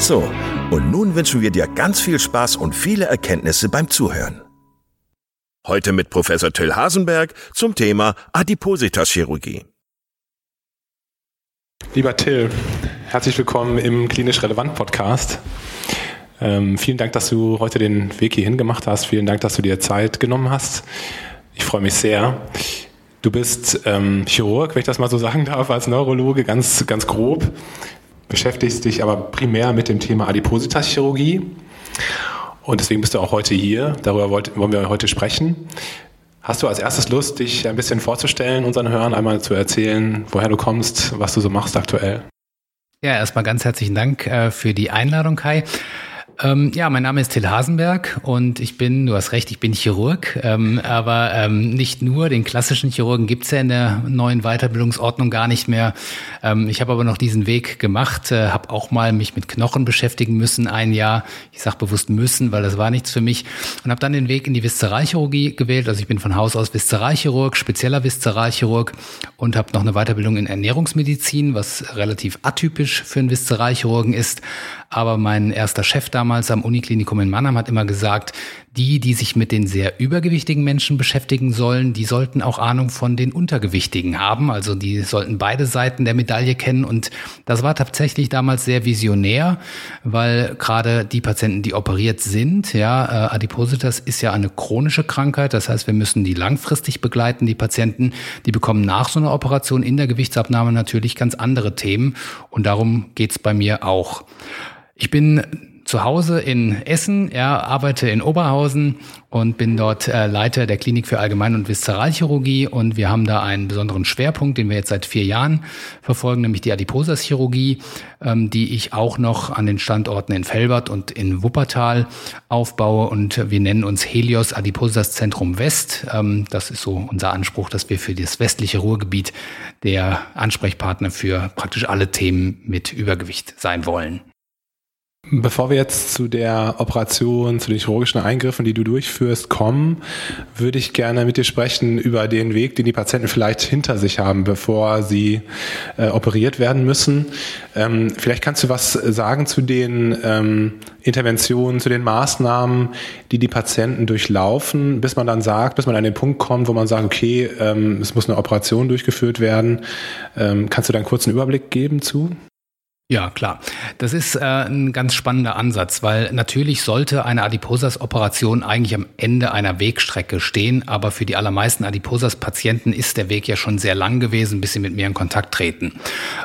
So, und nun wünschen wir dir ganz viel Spaß und viele Erkenntnisse beim Zuhören. Heute mit Professor Till Hasenberg zum Thema Adipositaschirurgie. Lieber Till, herzlich willkommen im Klinisch Relevant Podcast. Ähm, vielen Dank, dass du heute den Weg hierhin gemacht hast. Vielen Dank, dass du dir Zeit genommen hast. Ich freue mich sehr. Du bist ähm, Chirurg, wenn ich das mal so sagen darf, als Neurologe, ganz, ganz grob beschäftigst dich aber primär mit dem Thema Adipositaschirurgie. Und deswegen bist du auch heute hier. Darüber wollen wir heute sprechen. Hast du als erstes Lust, dich ein bisschen vorzustellen, unseren Hörern einmal zu erzählen, woher du kommst, was du so machst aktuell? Ja, erstmal ganz herzlichen Dank äh, für die Einladung, Kai. Ähm, ja, mein Name ist Till Hasenberg und ich bin, du hast recht, ich bin Chirurg, ähm, aber ähm, nicht nur, den klassischen Chirurgen gibt's ja in der neuen Weiterbildungsordnung gar nicht mehr. Ähm, ich habe aber noch diesen Weg gemacht, äh, habe auch mal mich mit Knochen beschäftigen müssen, ein Jahr. Ich sage bewusst müssen, weil das war nichts für mich und habe dann den Weg in die Viszeralchirurgie gewählt. Also ich bin von Haus aus Viszeralchirurg, spezieller Viszeralchirurg und habe noch eine Weiterbildung in Ernährungsmedizin, was relativ atypisch für einen Viszeralchirurgen ist. Aber mein erster Chef damals am Uniklinikum in Mannheim hat immer gesagt, die, die sich mit den sehr übergewichtigen Menschen beschäftigen sollen, die sollten auch Ahnung von den Untergewichtigen haben. Also die sollten beide Seiten der Medaille kennen. Und das war tatsächlich damals sehr visionär, weil gerade die Patienten, die operiert sind, ja, äh, Adipositas ist ja eine chronische Krankheit. Das heißt, wir müssen die langfristig begleiten. Die Patienten, die bekommen nach so einer Operation in der Gewichtsabnahme natürlich ganz andere Themen. Und darum geht's bei mir auch. Ich bin zu Hause in Essen, ja, arbeite in Oberhausen und bin dort äh, Leiter der Klinik für Allgemein- und Viszeralchirurgie und wir haben da einen besonderen Schwerpunkt, den wir jetzt seit vier Jahren verfolgen, nämlich die Adiposaschirurgie, ähm, die ich auch noch an den Standorten in Felbert und in Wuppertal aufbaue und wir nennen uns Helios Adiposas Zentrum West. Ähm, das ist so unser Anspruch, dass wir für das westliche Ruhrgebiet der Ansprechpartner für praktisch alle Themen mit Übergewicht sein wollen. Bevor wir jetzt zu der Operation, zu den chirurgischen Eingriffen, die du durchführst, kommen, würde ich gerne mit dir sprechen über den Weg, den die Patienten vielleicht hinter sich haben, bevor sie äh, operiert werden müssen. Ähm, vielleicht kannst du was sagen zu den ähm, Interventionen, zu den Maßnahmen, die die Patienten durchlaufen, bis man dann sagt, bis man an den Punkt kommt, wo man sagt, okay, ähm, es muss eine Operation durchgeführt werden. Ähm, kannst du da einen kurzen Überblick geben zu? Ja, klar. Das ist äh, ein ganz spannender Ansatz, weil natürlich sollte eine Adiposas-Operation eigentlich am Ende einer Wegstrecke stehen, aber für die allermeisten Adiposas-Patienten ist der Weg ja schon sehr lang gewesen, bis sie mit mir in Kontakt treten.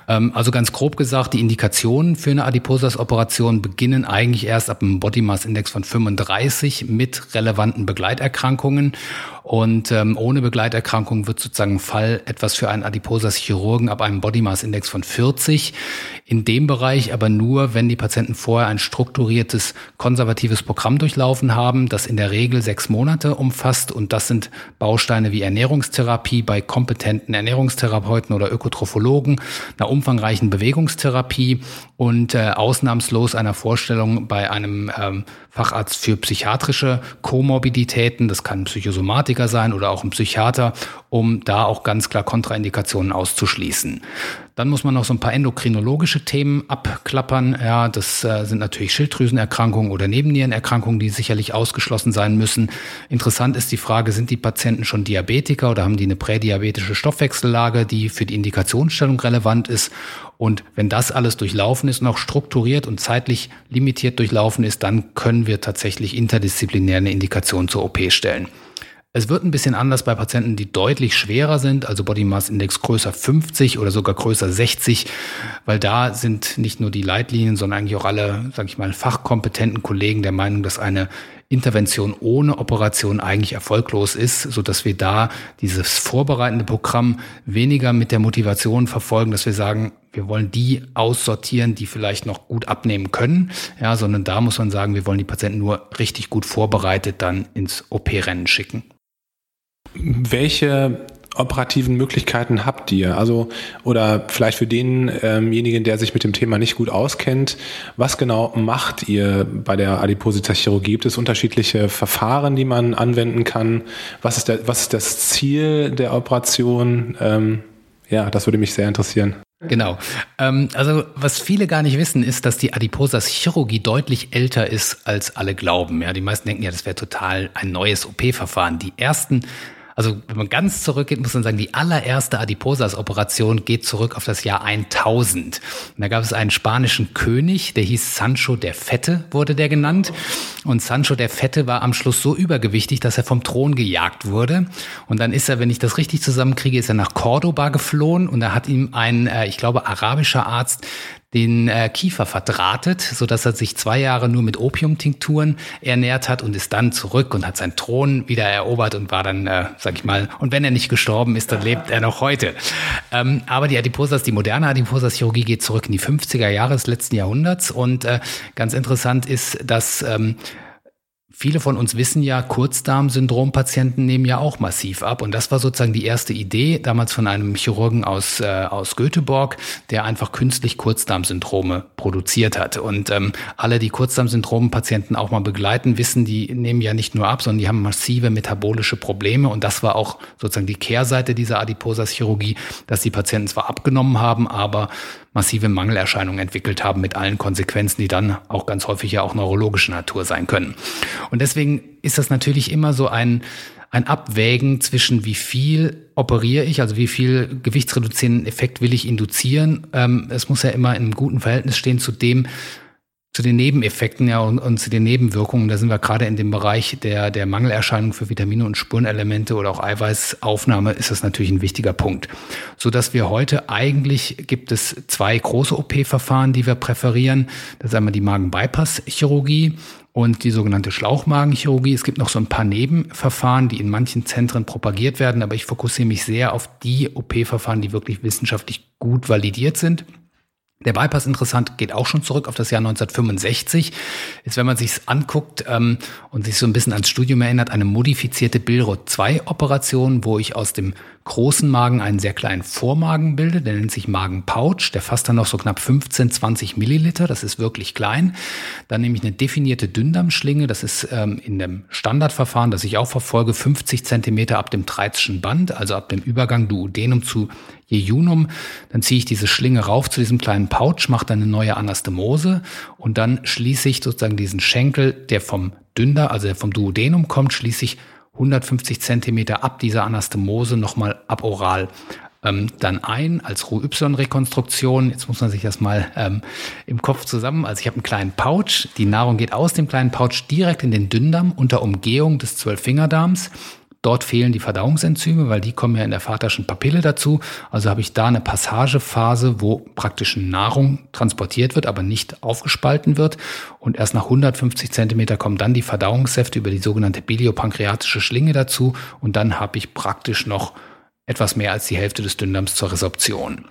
Ähm, also ganz grob gesagt, die Indikationen für eine Adiposas-Operation beginnen eigentlich erst ab einem Body Mass Index von 35 mit relevanten Begleiterkrankungen und ähm, ohne Begleiterkrankung wird sozusagen Fall etwas für einen Adiposas-Chirurgen ab einem Body Mass Index von 40. In dem Bereich aber nur, wenn die Patienten vorher ein strukturiertes konservatives Programm durchlaufen haben, das in der Regel sechs Monate umfasst. Und das sind Bausteine wie Ernährungstherapie bei kompetenten Ernährungstherapeuten oder Ökotrophologen, einer umfangreichen Bewegungstherapie und äh, ausnahmslos einer Vorstellung bei einem ähm, Facharzt für psychiatrische Komorbiditäten. Das kann ein Psychosomatiker sein oder auch ein Psychiater um da auch ganz klar Kontraindikationen auszuschließen. Dann muss man noch so ein paar endokrinologische Themen abklappern. Ja, das äh, sind natürlich Schilddrüsenerkrankungen oder Nebennierenerkrankungen, die sicherlich ausgeschlossen sein müssen. Interessant ist die Frage, sind die Patienten schon Diabetiker oder haben die eine prädiabetische Stoffwechsellage, die für die Indikationsstellung relevant ist? Und wenn das alles durchlaufen ist und auch strukturiert und zeitlich limitiert durchlaufen ist, dann können wir tatsächlich interdisziplinär eine Indikation zur OP stellen. Es wird ein bisschen anders bei Patienten, die deutlich schwerer sind, also Body Mass Index größer 50 oder sogar größer 60, weil da sind nicht nur die Leitlinien, sondern eigentlich auch alle, sage ich mal, fachkompetenten Kollegen der Meinung, dass eine Intervention ohne Operation eigentlich erfolglos ist, so dass wir da dieses vorbereitende Programm weniger mit der Motivation verfolgen, dass wir sagen, wir wollen die aussortieren, die vielleicht noch gut abnehmen können, ja, sondern da muss man sagen, wir wollen die Patienten nur richtig gut vorbereitet dann ins OP-Rennen schicken. Welche operativen Möglichkeiten habt ihr? Also, oder vielleicht für denjenigen, der sich mit dem Thema nicht gut auskennt, was genau macht ihr bei der Adipositas-Chirurgie? Gibt es unterschiedliche Verfahren, die man anwenden kann? Was ist, der, was ist das Ziel der Operation? Ähm, ja, das würde mich sehr interessieren. Genau. Ähm, also was viele gar nicht wissen, ist, dass die Adiposas-Chirurgie deutlich älter ist, als alle glauben. Ja, die meisten denken ja, das wäre total ein neues OP-Verfahren. Die ersten also wenn man ganz zurückgeht, muss man sagen, die allererste Adiposas-Operation geht zurück auf das Jahr 1000. Und da gab es einen spanischen König, der hieß Sancho der Fette, wurde der genannt. Und Sancho der Fette war am Schluss so übergewichtig, dass er vom Thron gejagt wurde. Und dann ist er, wenn ich das richtig zusammenkriege, ist er nach Cordoba geflohen und da hat ihm ein, äh, ich glaube, arabischer Arzt den äh, Kiefer verdrahtet, so dass er sich zwei Jahre nur mit Opiumtinkturen ernährt hat und ist dann zurück und hat seinen Thron wieder erobert und war dann, äh, sag ich mal, und wenn er nicht gestorben ist, dann lebt er noch heute. Ähm, aber die Adiposas, die moderne Adiposas-Chirurgie geht zurück in die 50er Jahre des letzten Jahrhunderts und äh, ganz interessant ist, dass ähm, Viele von uns wissen ja, Kurzdarmsyndrom-Patienten nehmen ja auch massiv ab. Und das war sozusagen die erste Idee, damals von einem Chirurgen aus, äh, aus Göteborg, der einfach künstlich Kurzdarmsyndrome produziert hat. Und ähm, alle, die Kurzdarmsyndrom-Patienten auch mal begleiten, wissen, die nehmen ja nicht nur ab, sondern die haben massive metabolische Probleme. Und das war auch sozusagen die Kehrseite dieser Adiposas-Chirurgie, dass die Patienten zwar abgenommen haben, aber massive Mangelerscheinungen entwickelt haben mit allen Konsequenzen, die dann auch ganz häufig ja auch neurologischer Natur sein können. Und deswegen ist das natürlich immer so ein, ein Abwägen zwischen wie viel operiere ich, also wie viel gewichtsreduzierenden Effekt will ich induzieren. Ähm, es muss ja immer in einem guten Verhältnis stehen zu dem, zu den Nebeneffekten ja und, und, zu den Nebenwirkungen, da sind wir gerade in dem Bereich der, der Mangelerscheinung für Vitamine und Spurenelemente oder auch Eiweißaufnahme ist das natürlich ein wichtiger Punkt. So dass wir heute eigentlich gibt es zwei große OP-Verfahren, die wir präferieren. Das ist einmal die Magen-Bypass-Chirurgie und die sogenannte Schlauchmagenchirurgie. Es gibt noch so ein paar Nebenverfahren, die in manchen Zentren propagiert werden, aber ich fokussiere mich sehr auf die OP-Verfahren, die wirklich wissenschaftlich gut validiert sind. Der Bypass interessant geht auch schon zurück auf das Jahr 1965. Ist, wenn man sich anguckt ähm, und sich so ein bisschen ans Studium erinnert, eine modifizierte Bilrod-2-Operation, wo ich aus dem großen Magen einen sehr kleinen Vormagen bilde. Der nennt sich Magenpouch. Der fasst dann noch so knapp 15, 20 Milliliter. Das ist wirklich klein. Dann nehme ich eine definierte Dünndarmschlinge. Das ist ähm, in dem Standardverfahren, das ich auch verfolge, 50 Zentimeter ab dem Treizschen Band, also ab dem Übergang Duodenum zu Jejunum. Dann ziehe ich diese Schlinge rauf zu diesem kleinen Pouch, mache dann eine neue Anastomose und dann schließe ich sozusagen diesen Schenkel, der vom Dünder, also der vom Duodenum kommt, schließe ich 150 Zentimeter ab dieser Anastomose nochmal aboral ähm, dann ein als Ruh-Y-Rekonstruktion. Jetzt muss man sich das mal ähm, im Kopf zusammen. Also ich habe einen kleinen Pouch. Die Nahrung geht aus dem kleinen Pouch direkt in den Dünndarm unter Umgehung des Zwölffingerdarms. Dort fehlen die Verdauungsenzyme, weil die kommen ja in der vaterschen Papille dazu. Also habe ich da eine Passagephase, wo praktisch Nahrung transportiert wird, aber nicht aufgespalten wird. Und erst nach 150 Zentimeter kommen dann die Verdauungssäfte über die sogenannte biliopankreatische Schlinge dazu. Und dann habe ich praktisch noch etwas mehr als die Hälfte des Dünndarms zur Resorption.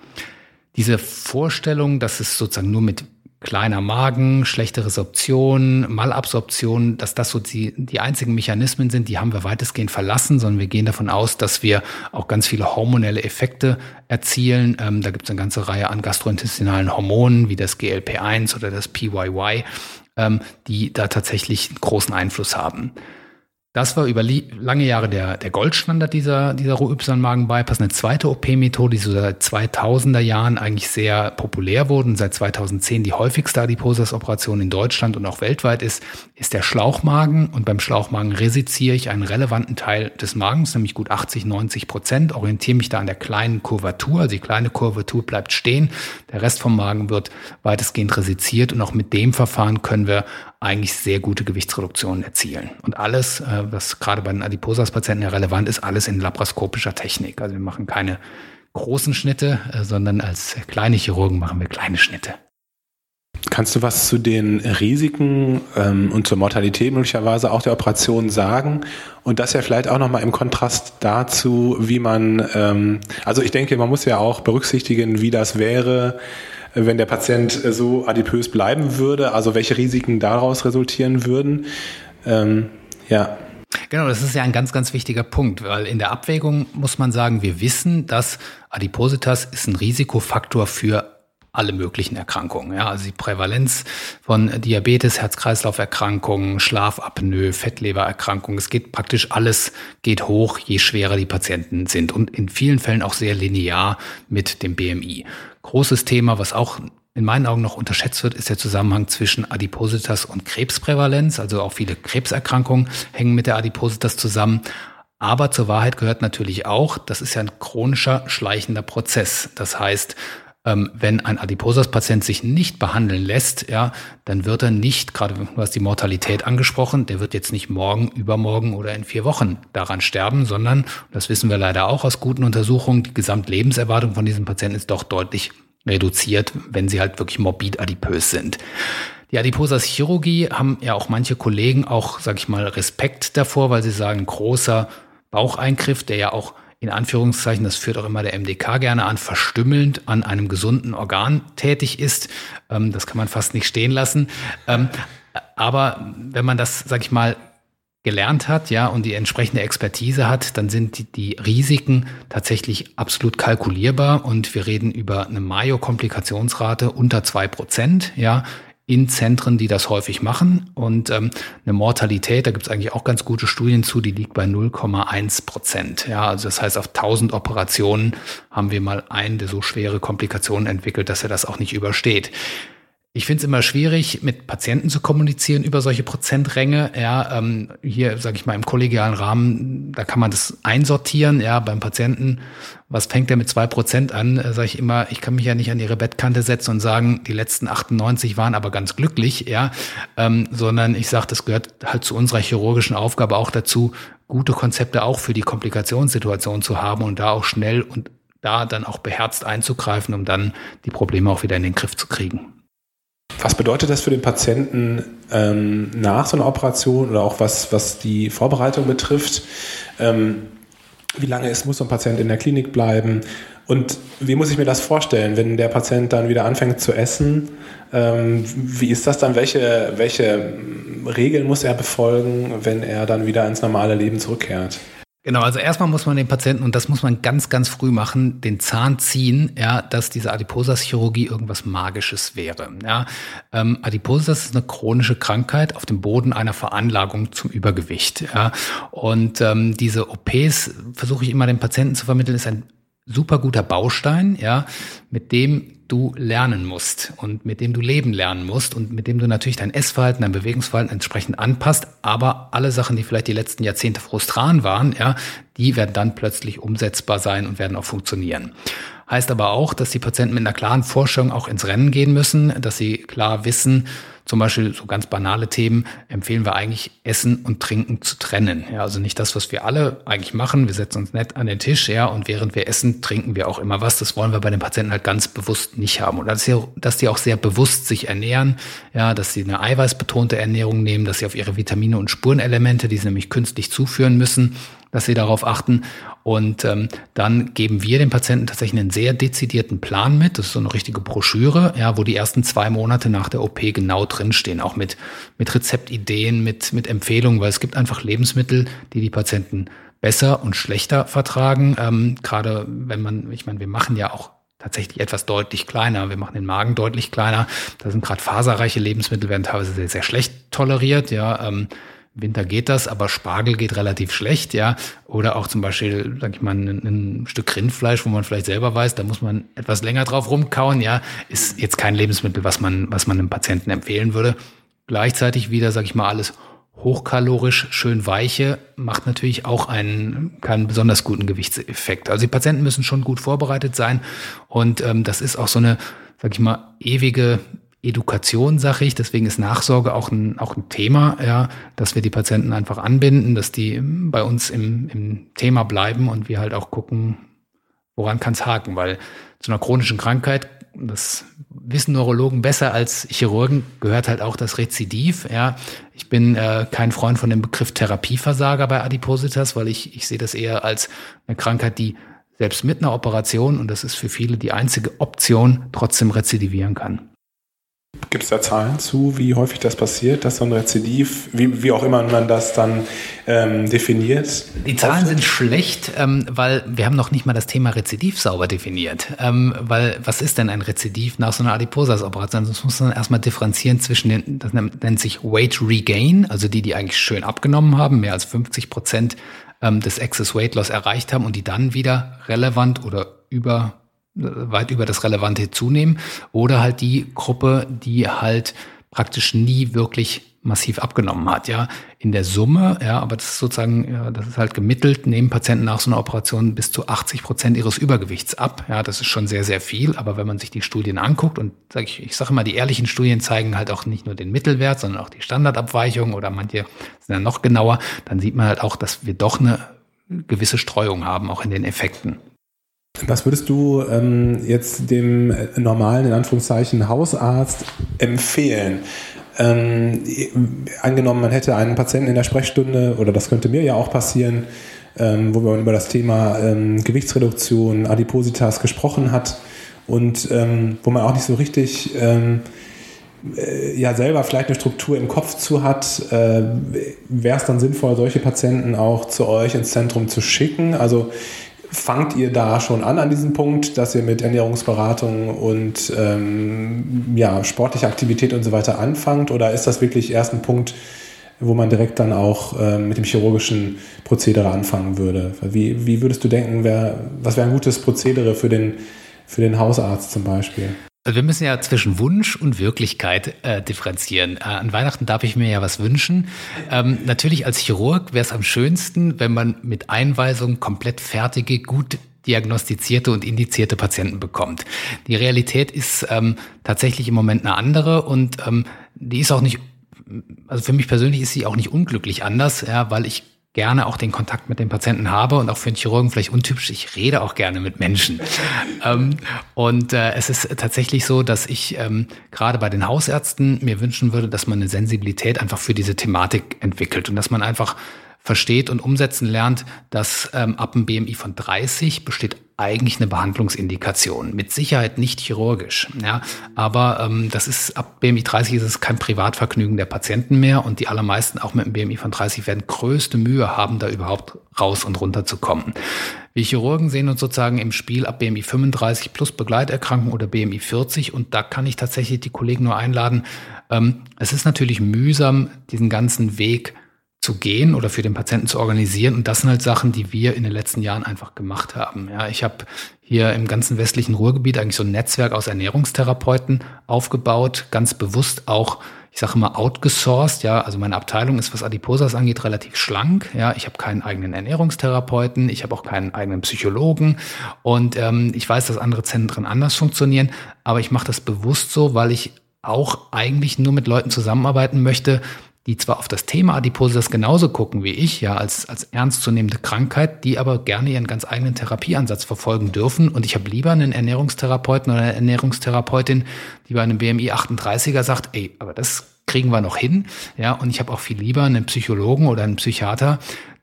Diese Vorstellung, dass es sozusagen nur mit kleiner Magen, schlechte Resorption, Malabsorption, dass das so die, die einzigen Mechanismen sind, die haben wir weitestgehend verlassen, sondern wir gehen davon aus, dass wir auch ganz viele hormonelle Effekte erzielen. Ähm, da gibt es eine ganze Reihe an gastrointestinalen Hormonen, wie das GLP1 oder das PYY, ähm, die da tatsächlich großen Einfluss haben. Das war über lange Jahre der, der Goldstandard dieser, dieser Rohypsan-Magen-Bypass. Eine zweite OP-Methode, die so seit 2000er Jahren eigentlich sehr populär wurde und seit 2010 die häufigste Adipositas-Operation in Deutschland und auch weltweit ist, ist der Schlauchmagen. Und beim Schlauchmagen resiziere ich einen relevanten Teil des Magens, nämlich gut 80, 90 Prozent, orientiere mich da an der kleinen Kurvatur. Also die kleine Kurvatur bleibt stehen. Der Rest vom Magen wird weitestgehend resiziert und auch mit dem Verfahren können wir eigentlich sehr gute Gewichtsreduktionen erzielen. Und alles, äh, was gerade bei den Adiposas-Patienten ja relevant ist, alles in laparoskopischer Technik. Also wir machen keine großen Schnitte, äh, sondern als kleine Chirurgen machen wir kleine Schnitte. Kannst du was zu den Risiken ähm, und zur Mortalität möglicherweise auch der Operation sagen? Und das ja vielleicht auch nochmal im Kontrast dazu, wie man, ähm, also ich denke, man muss ja auch berücksichtigen, wie das wäre, wenn der Patient so adipös bleiben würde, also welche Risiken daraus resultieren würden. Ähm, ja. Genau, das ist ja ein ganz, ganz wichtiger Punkt, weil in der Abwägung muss man sagen, wir wissen, dass Adipositas ist ein Risikofaktor für alle möglichen Erkrankungen. Ja, also die Prävalenz von Diabetes, Herz-Kreislauf-Erkrankungen, Schlafapnoe, Fettlebererkrankungen, es geht praktisch alles geht hoch, je schwerer die Patienten sind und in vielen Fällen auch sehr linear mit dem BMI. Großes Thema, was auch in meinen Augen noch unterschätzt wird, ist der Zusammenhang zwischen Adipositas und Krebsprävalenz. Also auch viele Krebserkrankungen hängen mit der Adipositas zusammen. Aber zur Wahrheit gehört natürlich auch, das ist ja ein chronischer, schleichender Prozess. Das heißt, ähm, wenn ein Adiposas-Patient sich nicht behandeln lässt, ja, dann wird er nicht, gerade du hast die Mortalität angesprochen, der wird jetzt nicht morgen, übermorgen oder in vier Wochen daran sterben, sondern, das wissen wir leider auch aus guten Untersuchungen, die Gesamtlebenserwartung von diesem Patienten ist doch deutlich reduziert, wenn sie halt wirklich morbid adipös sind. Die Adiposas-Chirurgie haben ja auch manche Kollegen auch, sag ich mal, Respekt davor, weil sie sagen, großer Baucheingriff, der ja auch in Anführungszeichen, das führt auch immer der MDK gerne an, verstümmelnd an einem gesunden Organ tätig ist. Ähm, das kann man fast nicht stehen lassen. Ähm, aber wenn man das, sag ich mal, gelernt hat, ja, und die entsprechende Expertise hat, dann sind die, Risiken tatsächlich absolut kalkulierbar und wir reden über eine Mayo-Komplikationsrate unter zwei Prozent, ja, in Zentren, die das häufig machen. Und ähm, eine Mortalität, da gibt es eigentlich auch ganz gute Studien zu, die liegt bei 0,1 Prozent. Ja, also das heißt, auf 1000 Operationen haben wir mal einen, der so schwere Komplikationen entwickelt, dass er das auch nicht übersteht. Ich finde es immer schwierig, mit Patienten zu kommunizieren über solche Prozentränge. Ja, ähm, hier sage ich mal im kollegialen Rahmen, da kann man das einsortieren. Ja, beim Patienten, was fängt der mit zwei Prozent an? Äh, sage ich immer, ich kann mich ja nicht an ihre Bettkante setzen und sagen, die letzten 98 waren aber ganz glücklich. Ja, ähm, sondern ich sage, das gehört halt zu unserer chirurgischen Aufgabe auch dazu, gute Konzepte auch für die Komplikationssituation zu haben und da auch schnell und da dann auch beherzt einzugreifen, um dann die Probleme auch wieder in den Griff zu kriegen. Was bedeutet das für den Patienten ähm, nach so einer Operation oder auch was, was die Vorbereitung betrifft? Ähm, wie lange ist, muss so ein Patient in der Klinik bleiben? Und wie muss ich mir das vorstellen, wenn der Patient dann wieder anfängt zu essen? Ähm, wie ist das dann? Welche, welche Regeln muss er befolgen, wenn er dann wieder ins normale Leben zurückkehrt? Genau, also erstmal muss man den Patienten, und das muss man ganz, ganz früh machen, den Zahn ziehen, ja, dass diese Adiposas-Chirurgie irgendwas Magisches wäre. Ja. Ähm, Adiposas ist eine chronische Krankheit auf dem Boden einer Veranlagung zum Übergewicht. Ja. Und ähm, diese OPs, versuche ich immer den Patienten zu vermitteln, ist ein super guter Baustein, ja, mit dem du lernen musst und mit dem du leben lernen musst und mit dem du natürlich dein Essverhalten, dein Bewegungsverhalten entsprechend anpasst. Aber alle Sachen, die vielleicht die letzten Jahrzehnte frustran waren, ja, die werden dann plötzlich umsetzbar sein und werden auch funktionieren. Heißt aber auch, dass die Patienten mit einer klaren Vorstellung auch ins Rennen gehen müssen, dass sie klar wissen, zum Beispiel so ganz banale Themen empfehlen wir eigentlich Essen und Trinken zu trennen. Ja, also nicht das, was wir alle eigentlich machen. Wir setzen uns nett an den Tisch, ja, und während wir essen, trinken wir auch immer was. Das wollen wir bei den Patienten halt ganz bewusst nicht haben. Und dass die, auch sehr bewusst sich ernähren, ja, dass sie eine eiweißbetonte Ernährung nehmen, dass sie auf ihre Vitamine und Spurenelemente, die sie nämlich künstlich zuführen müssen, dass sie darauf achten. Und ähm, dann geben wir dem Patienten tatsächlich einen sehr dezidierten Plan mit. Das ist so eine richtige Broschüre, ja, wo die ersten zwei Monate nach der OP genau drinstehen, auch mit, mit Rezeptideen, mit, mit Empfehlungen, weil es gibt einfach Lebensmittel, die die Patienten besser und schlechter vertragen. Ähm, Gerade wenn man, ich meine, wir machen ja auch tatsächlich etwas deutlich kleiner. Wir machen den Magen deutlich kleiner. Da sind gerade faserreiche Lebensmittel, werden teilweise sehr, sehr schlecht toleriert. Ja, ähm, Winter geht das, aber Spargel geht relativ schlecht, ja. Oder auch zum Beispiel, sag ich mal, ein, ein, Stück Rindfleisch, wo man vielleicht selber weiß, da muss man etwas länger drauf rumkauen, ja, ist jetzt kein Lebensmittel, was man, was man einem Patienten empfehlen würde. Gleichzeitig wieder, sag ich mal, alles hochkalorisch, schön weiche, macht natürlich auch einen keinen besonders guten Gewichtseffekt. Also die Patienten müssen schon gut vorbereitet sein und ähm, das ist auch so eine, sag ich mal, ewige Education, sage ich. Deswegen ist Nachsorge auch ein, auch ein Thema, ja, dass wir die Patienten einfach anbinden, dass die bei uns im, im Thema bleiben und wir halt auch gucken, woran kann es haken, weil zu einer chronischen Krankheit, das wissen Neurologen besser als Chirurgen, gehört halt auch das Rezidiv. Ja, ich bin äh, kein Freund von dem Begriff Therapieversager bei Adipositas, weil ich, ich sehe das eher als eine Krankheit, die selbst mit einer Operation, und das ist für viele die einzige Option, trotzdem rezidivieren kann. Gibt es da Zahlen zu, wie häufig das passiert, dass so ein Rezidiv, wie, wie auch immer man das dann ähm, definiert? Die Zahlen auftritt? sind schlecht, ähm, weil wir haben noch nicht mal das Thema Rezidiv sauber definiert. Ähm, weil was ist denn ein Rezidiv nach so einer Adiposas-Operation? Das muss man erstmal differenzieren zwischen den, das nennt sich Weight Regain, also die, die eigentlich schön abgenommen haben, mehr als 50 Prozent ähm, des Excess Weight Loss erreicht haben und die dann wieder relevant oder über weit über das Relevante zunehmen oder halt die Gruppe, die halt praktisch nie wirklich massiv abgenommen hat, ja, in der Summe, ja, aber das ist sozusagen, ja, das ist halt gemittelt, nehmen Patienten nach so einer Operation bis zu 80 Prozent ihres Übergewichts ab, ja, das ist schon sehr, sehr viel, aber wenn man sich die Studien anguckt und sag ich, ich sage immer, die ehrlichen Studien zeigen halt auch nicht nur den Mittelwert, sondern auch die Standardabweichung oder manche sind ja noch genauer, dann sieht man halt auch, dass wir doch eine gewisse Streuung haben, auch in den Effekten. Was würdest du ähm, jetzt dem normalen, in Anführungszeichen, Hausarzt empfehlen? Ähm, angenommen, man hätte einen Patienten in der Sprechstunde, oder das könnte mir ja auch passieren, ähm, wo man über das Thema ähm, Gewichtsreduktion, Adipositas gesprochen hat und ähm, wo man auch nicht so richtig ähm, äh, ja selber vielleicht eine Struktur im Kopf zu hat, äh, wäre es dann sinnvoll, solche Patienten auch zu euch ins Zentrum zu schicken? Also Fangt ihr da schon an an diesem Punkt, dass ihr mit Ernährungsberatung und ähm, ja, sportlicher Aktivität und so weiter anfangt? Oder ist das wirklich erst ein Punkt, wo man direkt dann auch ähm, mit dem chirurgischen Prozedere anfangen würde? Wie, wie würdest du denken, wär, was wäre ein gutes Prozedere für den, für den Hausarzt zum Beispiel? Also wir müssen ja zwischen Wunsch und Wirklichkeit äh, differenzieren. Äh, an Weihnachten darf ich mir ja was wünschen. Ähm, natürlich als Chirurg wäre es am schönsten, wenn man mit Einweisung komplett fertige, gut diagnostizierte und indizierte Patienten bekommt. Die Realität ist ähm, tatsächlich im Moment eine andere und ähm, die ist auch nicht, also für mich persönlich ist sie auch nicht unglücklich anders, ja, weil ich gerne auch den Kontakt mit den Patienten habe und auch für einen Chirurgen vielleicht untypisch, ich rede auch gerne mit Menschen. ähm, und äh, es ist tatsächlich so, dass ich ähm, gerade bei den Hausärzten mir wünschen würde, dass man eine Sensibilität einfach für diese Thematik entwickelt und dass man einfach versteht und umsetzen lernt, dass ähm, ab einem BMI von 30 besteht eigentlich eine Behandlungsindikation. Mit Sicherheit nicht chirurgisch, ja, aber ähm, das ist ab BMI 30 ist es kein Privatvergnügen der Patienten mehr und die allermeisten auch mit einem BMI von 30 werden größte Mühe haben, da überhaupt raus und runter zu kommen. Wir Chirurgen sehen uns sozusagen im Spiel ab BMI 35 plus Begleiterkrankung oder BMI 40 und da kann ich tatsächlich die Kollegen nur einladen. Ähm, es ist natürlich mühsam, diesen ganzen Weg zu gehen oder für den Patienten zu organisieren. Und das sind halt Sachen, die wir in den letzten Jahren einfach gemacht haben. Ja, ich habe hier im ganzen westlichen Ruhrgebiet eigentlich so ein Netzwerk aus Ernährungstherapeuten aufgebaut, ganz bewusst auch, ich sage immer outgesourced, ja, also meine Abteilung ist, was Adiposas angeht, relativ schlank. Ja, ich habe keinen eigenen Ernährungstherapeuten, ich habe auch keinen eigenen Psychologen und ähm, ich weiß, dass andere Zentren anders funktionieren, aber ich mache das bewusst so, weil ich auch eigentlich nur mit Leuten zusammenarbeiten möchte, die zwar auf das Thema Adipositas genauso gucken wie ich, ja, als, als ernstzunehmende Krankheit, die aber gerne ihren ganz eigenen Therapieansatz verfolgen dürfen. Und ich habe lieber einen Ernährungstherapeuten oder eine Ernährungstherapeutin, die bei einem BMI 38er sagt, ey, aber das kriegen wir noch hin. Ja, und ich habe auch viel lieber einen Psychologen oder einen Psychiater,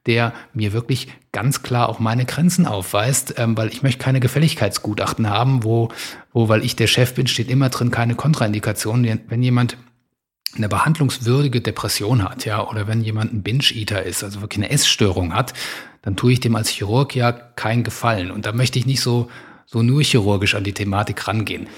der mir wirklich ganz klar auch meine Grenzen aufweist, ähm, weil ich möchte keine Gefälligkeitsgutachten haben, wo, wo, weil ich der Chef bin, steht immer drin keine Kontraindikationen. Wenn jemand eine behandlungswürdige Depression hat, ja, oder wenn jemand ein Binge-Eater ist, also wirklich eine Essstörung hat, dann tue ich dem als Chirurg ja keinen Gefallen. Und da möchte ich nicht so, so nur chirurgisch an die Thematik rangehen.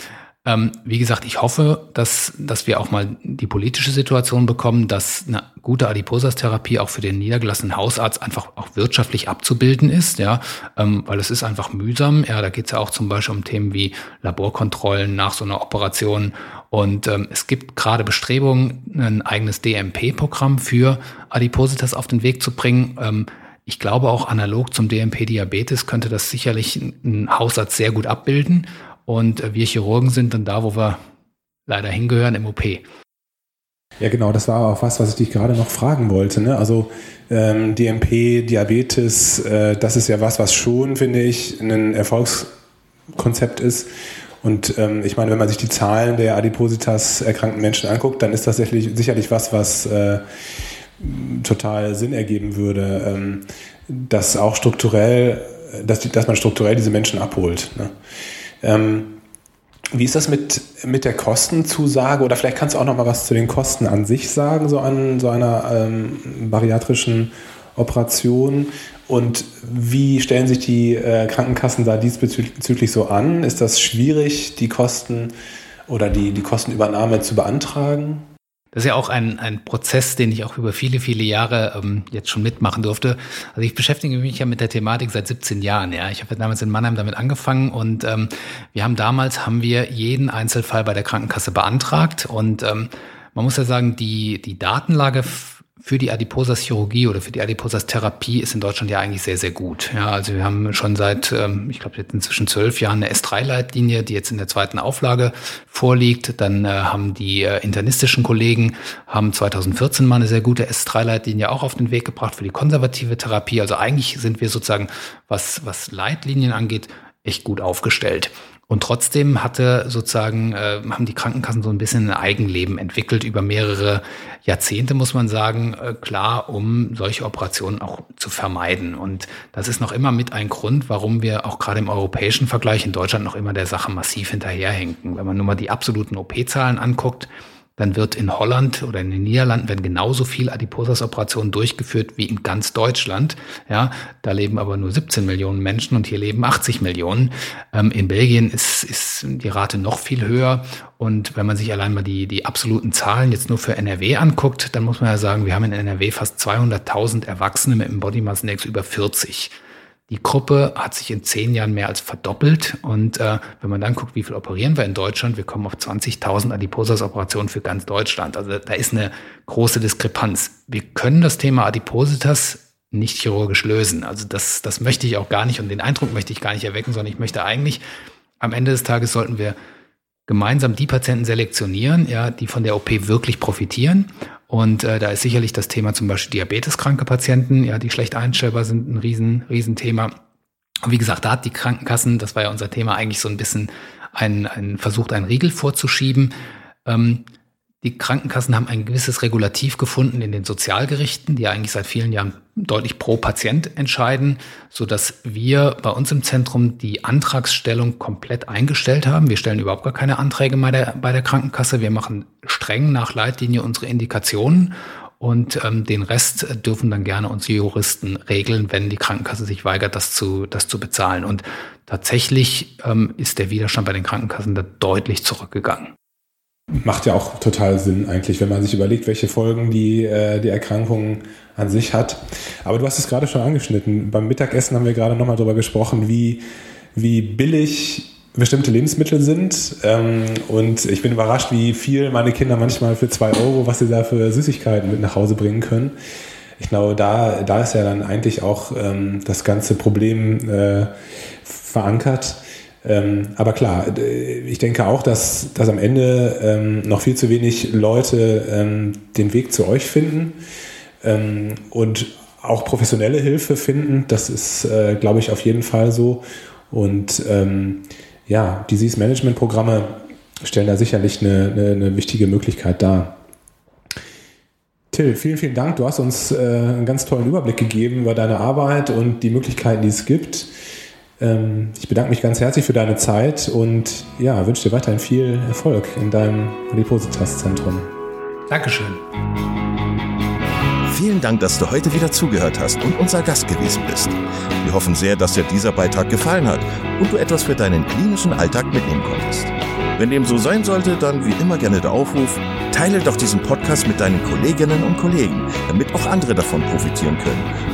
Ähm, wie gesagt, ich hoffe, dass, dass wir auch mal die politische Situation bekommen, dass eine gute Adiposas-Therapie auch für den niedergelassenen Hausarzt einfach auch wirtschaftlich abzubilden ist, ja, ähm, weil es ist einfach mühsam. Ja, da geht es ja auch zum Beispiel um Themen wie Laborkontrollen nach so einer Operation. Und ähm, es gibt gerade Bestrebungen, ein eigenes DMP-Programm für Adipositas auf den Weg zu bringen. Ähm, ich glaube auch analog zum DMP-Diabetes könnte das sicherlich ein Hausarzt sehr gut abbilden. Und äh, wir Chirurgen sind dann da, wo wir leider hingehören, im OP. Ja, genau, das war auch was, was ich dich gerade noch fragen wollte. Ne? Also ähm, DMP, Diabetes, äh, das ist ja was, was schon, finde ich, ein Erfolgskonzept ist. Und ähm, ich meine, wenn man sich die Zahlen der Adipositas erkrankten Menschen anguckt, dann ist das sicherlich, was, was äh, total Sinn ergeben würde, ähm, dass auch strukturell, dass, die, dass man strukturell diese Menschen abholt. Ne? Ähm, wie ist das mit, mit der Kostenzusage? Oder vielleicht kannst du auch noch mal was zu den Kosten an sich sagen, so an so einer ähm, bariatrischen Operation. Und wie stellen sich die äh, Krankenkassen da diesbezüglich so an? Ist das schwierig, die Kosten oder die, die Kostenübernahme zu beantragen? Das ist ja auch ein, ein Prozess, den ich auch über viele, viele Jahre ähm, jetzt schon mitmachen durfte. Also ich beschäftige mich ja mit der Thematik seit 17 Jahren. Ja, ich habe damals in Mannheim damit angefangen und ähm, wir haben damals haben wir jeden Einzelfall bei der Krankenkasse beantragt und ähm, man muss ja sagen, die die Datenlage für die Adiposas-Chirurgie oder für die Adiposas-Therapie ist in Deutschland ja eigentlich sehr, sehr gut. Ja, also wir haben schon seit, ähm, ich glaube, jetzt inzwischen zwölf Jahren eine S3-Leitlinie, die jetzt in der zweiten Auflage vorliegt. Dann äh, haben die äh, internistischen Kollegen haben 2014 mal eine sehr gute S3-Leitlinie auch auf den Weg gebracht für die konservative Therapie. Also eigentlich sind wir sozusagen, was, was Leitlinien angeht, echt gut aufgestellt. Und trotzdem hatte sozusagen, äh, haben die Krankenkassen so ein bisschen ein Eigenleben entwickelt über mehrere Jahrzehnte, muss man sagen, äh, klar, um solche Operationen auch zu vermeiden. Und das ist noch immer mit ein Grund, warum wir auch gerade im europäischen Vergleich in Deutschland noch immer der Sache massiv hinterherhinken. Wenn man nur mal die absoluten OP-Zahlen anguckt, dann wird in Holland oder in den Niederlanden werden genauso viel Adiposas-Operationen durchgeführt wie in ganz Deutschland. Ja, da leben aber nur 17 Millionen Menschen und hier leben 80 Millionen. Ähm, in Belgien ist, ist die Rate noch viel höher. Und wenn man sich allein mal die, die absoluten Zahlen jetzt nur für NRW anguckt, dann muss man ja sagen, wir haben in NRW fast 200.000 Erwachsene mit einem Body Mass Index über 40. Die Gruppe hat sich in zehn Jahren mehr als verdoppelt. Und äh, wenn man dann guckt, wie viel operieren wir in Deutschland, wir kommen auf 20.000 Adipositas-Operationen für ganz Deutschland. Also da ist eine große Diskrepanz. Wir können das Thema Adipositas nicht chirurgisch lösen. Also das, das möchte ich auch gar nicht und den Eindruck möchte ich gar nicht erwecken, sondern ich möchte eigentlich, am Ende des Tages sollten wir gemeinsam die Patienten selektionieren, ja, die von der OP wirklich profitieren und äh, da ist sicherlich das Thema zum Beispiel diabeteskranke Patienten, ja, die schlecht einstellbar sind, ein riesen, riesen. Und wie gesagt, da hat die Krankenkassen, das war ja unser Thema, eigentlich so ein bisschen ein, ein versucht, einen Riegel vorzuschieben. Ähm, die Krankenkassen haben ein gewisses Regulativ gefunden in den Sozialgerichten, die eigentlich seit vielen Jahren deutlich pro Patient entscheiden, so dass wir bei uns im Zentrum die Antragsstellung komplett eingestellt haben. Wir stellen überhaupt gar keine Anträge bei der, bei der Krankenkasse. Wir machen streng nach Leitlinie unsere Indikationen und ähm, den Rest dürfen dann gerne unsere Juristen regeln, wenn die Krankenkasse sich weigert, das zu, das zu bezahlen. Und tatsächlich ähm, ist der Widerstand bei den Krankenkassen da deutlich zurückgegangen. Macht ja auch total Sinn eigentlich, wenn man sich überlegt, welche Folgen die, äh, die Erkrankung an sich hat. Aber du hast es gerade schon angeschnitten. Beim Mittagessen haben wir gerade nochmal darüber gesprochen, wie, wie billig bestimmte Lebensmittel sind. Ähm, und ich bin überrascht, wie viel meine Kinder manchmal für zwei Euro, was sie da für Süßigkeiten mit nach Hause bringen können. Ich glaube, da, da ist ja dann eigentlich auch ähm, das ganze Problem äh, verankert. Ähm, aber klar, ich denke auch, dass, dass am Ende ähm, noch viel zu wenig Leute ähm, den Weg zu euch finden ähm, und auch professionelle Hilfe finden. Das ist, äh, glaube ich, auf jeden Fall so. Und ähm, ja, Disease-Management-Programme stellen da sicherlich eine, eine, eine, wichtige Möglichkeit dar. Till, vielen, vielen Dank. Du hast uns äh, einen ganz tollen Überblick gegeben über deine Arbeit und die Möglichkeiten, die es gibt. Ähm, ich bedanke mich ganz herzlich für deine Zeit und ja, wünsche dir weiterhin viel Erfolg in deinem Adipositas-Zentrum. Dankeschön. Vielen Dank, dass du heute wieder zugehört hast und unser Gast gewesen bist. Wir hoffen sehr, dass dir dieser Beitrag gefallen hat und du etwas für deinen klinischen Alltag mitnehmen konntest. Wenn dem so sein sollte, dann wie immer gerne der Aufruf, teile doch diesen Podcast mit deinen Kolleginnen und Kollegen, damit auch andere davon profitieren können.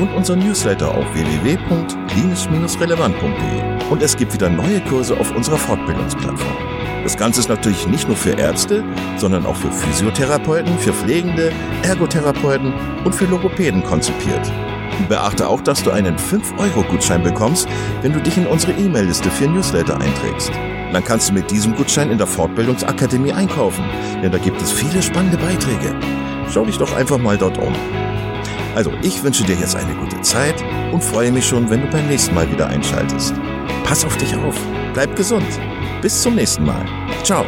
und unser Newsletter auf www.klinisch-relevant.de. Und es gibt wieder neue Kurse auf unserer Fortbildungsplattform. Das Ganze ist natürlich nicht nur für Ärzte, sondern auch für Physiotherapeuten, für Pflegende, Ergotherapeuten und für Logopäden konzipiert. Beachte auch, dass du einen 5-Euro-Gutschein bekommst, wenn du dich in unsere E-Mail-Liste für Newsletter einträgst. Dann kannst du mit diesem Gutschein in der Fortbildungsakademie einkaufen, denn da gibt es viele spannende Beiträge. Schau dich doch einfach mal dort um. Also, ich wünsche dir jetzt eine gute Zeit und freue mich schon, wenn du beim nächsten Mal wieder einschaltest. Pass auf dich auf, bleib gesund. Bis zum nächsten Mal. Ciao.